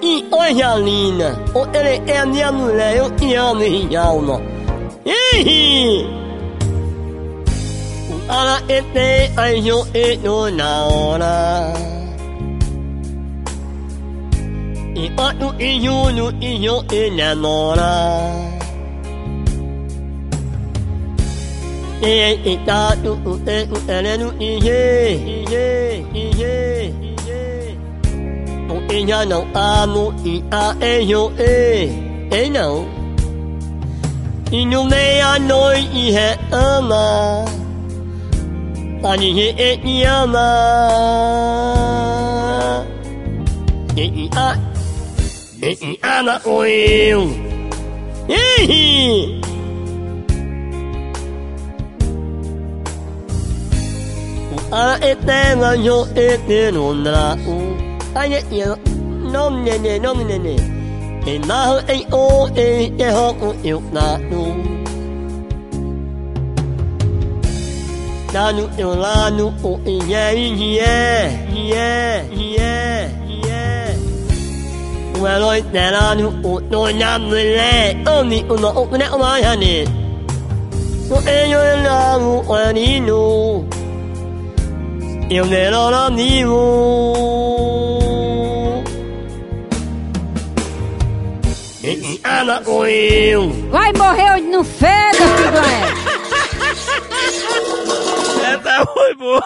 E olha linda, o ele é a minha mulher, eu te amo em alma. Ih! Ala ete ai yo e no na ora. I atu i yo no i yo e na nora. E e ta tu u e u ele nu i ye i e nya no amo i a e yo e e no. I nu me a noi i he ama. Ani he e i ama. E i a e i ama o eu. Ehi! A e te nga yo e te no nra u. Anye yo nom ne ne nom ne ne. E na ho e o e e ho ku e na nu. Na nu e la nu o e ye ye ye ye ye. Wa loi te la nu o no na mu le o ni o no o ne o ma ya ni. So e yo la mu o ni nu. Eu nero la ana o eu Vai morrer onde não feda, filho do Essa foi boa.